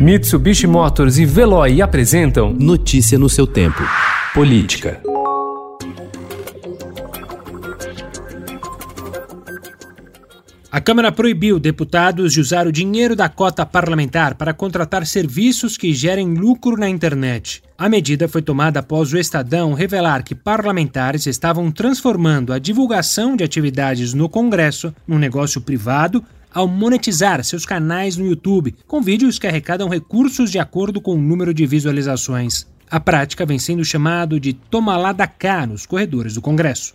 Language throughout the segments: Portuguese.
Mitsubishi Motors e Veloy apresentam Notícia no seu tempo. Política. A Câmara proibiu deputados de usar o dinheiro da cota parlamentar para contratar serviços que gerem lucro na internet. A medida foi tomada após o Estadão revelar que parlamentares estavam transformando a divulgação de atividades no Congresso num negócio privado ao monetizar seus canais no YouTube com vídeos que arrecadam recursos de acordo com o número de visualizações. A prática vem sendo chamado de toma lá da cá nos corredores do Congresso.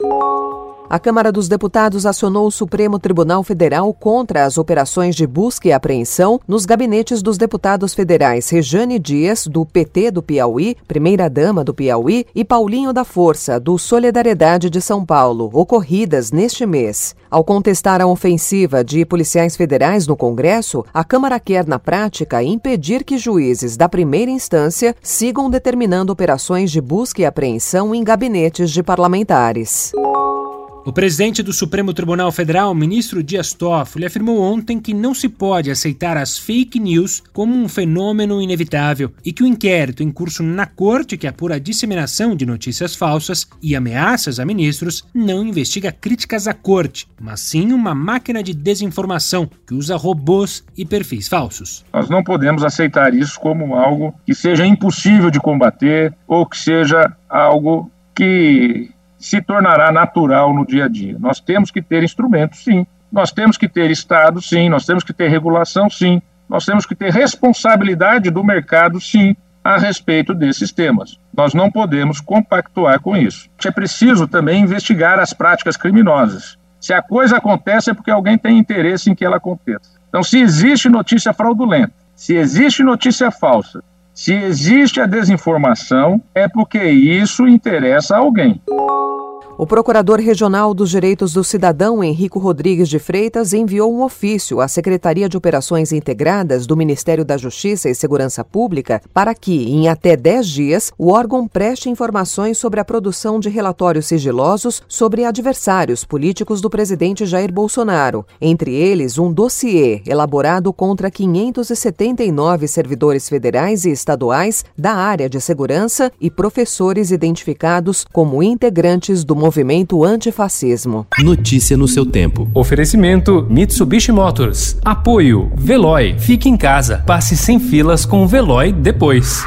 A Câmara dos Deputados acionou o Supremo Tribunal Federal contra as operações de busca e apreensão nos gabinetes dos deputados federais Rejane Dias, do PT do Piauí, primeira-dama do Piauí, e Paulinho da Força, do Solidariedade de São Paulo, ocorridas neste mês. Ao contestar a ofensiva de policiais federais no Congresso, a Câmara quer, na prática, impedir que juízes da primeira instância sigam determinando operações de busca e apreensão em gabinetes de parlamentares. O presidente do Supremo Tribunal Federal, ministro Dias Toffoli, afirmou ontem que não se pode aceitar as fake news como um fenômeno inevitável e que o inquérito em curso na corte que apura a disseminação de notícias falsas e ameaças a ministros não investiga críticas à corte, mas sim uma máquina de desinformação que usa robôs e perfis falsos. Nós não podemos aceitar isso como algo que seja impossível de combater ou que seja algo que se tornará natural no dia a dia. Nós temos que ter instrumentos, sim. Nós temos que ter Estado, sim. Nós temos que ter regulação, sim. Nós temos que ter responsabilidade do mercado, sim, a respeito desses temas. Nós não podemos compactuar com isso. É preciso também investigar as práticas criminosas. Se a coisa acontece é porque alguém tem interesse em que ela aconteça. Então, se existe notícia fraudulenta, se existe notícia falsa, se existe a desinformação, é porque isso interessa a alguém. O Procurador Regional dos Direitos do Cidadão, Henrico Rodrigues de Freitas, enviou um ofício à Secretaria de Operações Integradas do Ministério da Justiça e Segurança Pública para que, em até 10 dias, o órgão preste informações sobre a produção de relatórios sigilosos sobre adversários políticos do presidente Jair Bolsonaro, entre eles um dossiê elaborado contra 579 servidores federais e estaduais da área de segurança e professores identificados como integrantes do movimento antifascismo. Notícia no seu tempo. Oferecimento Mitsubishi Motors. Apoio Veloy. Fique em casa. Passe sem filas com o Veloy depois.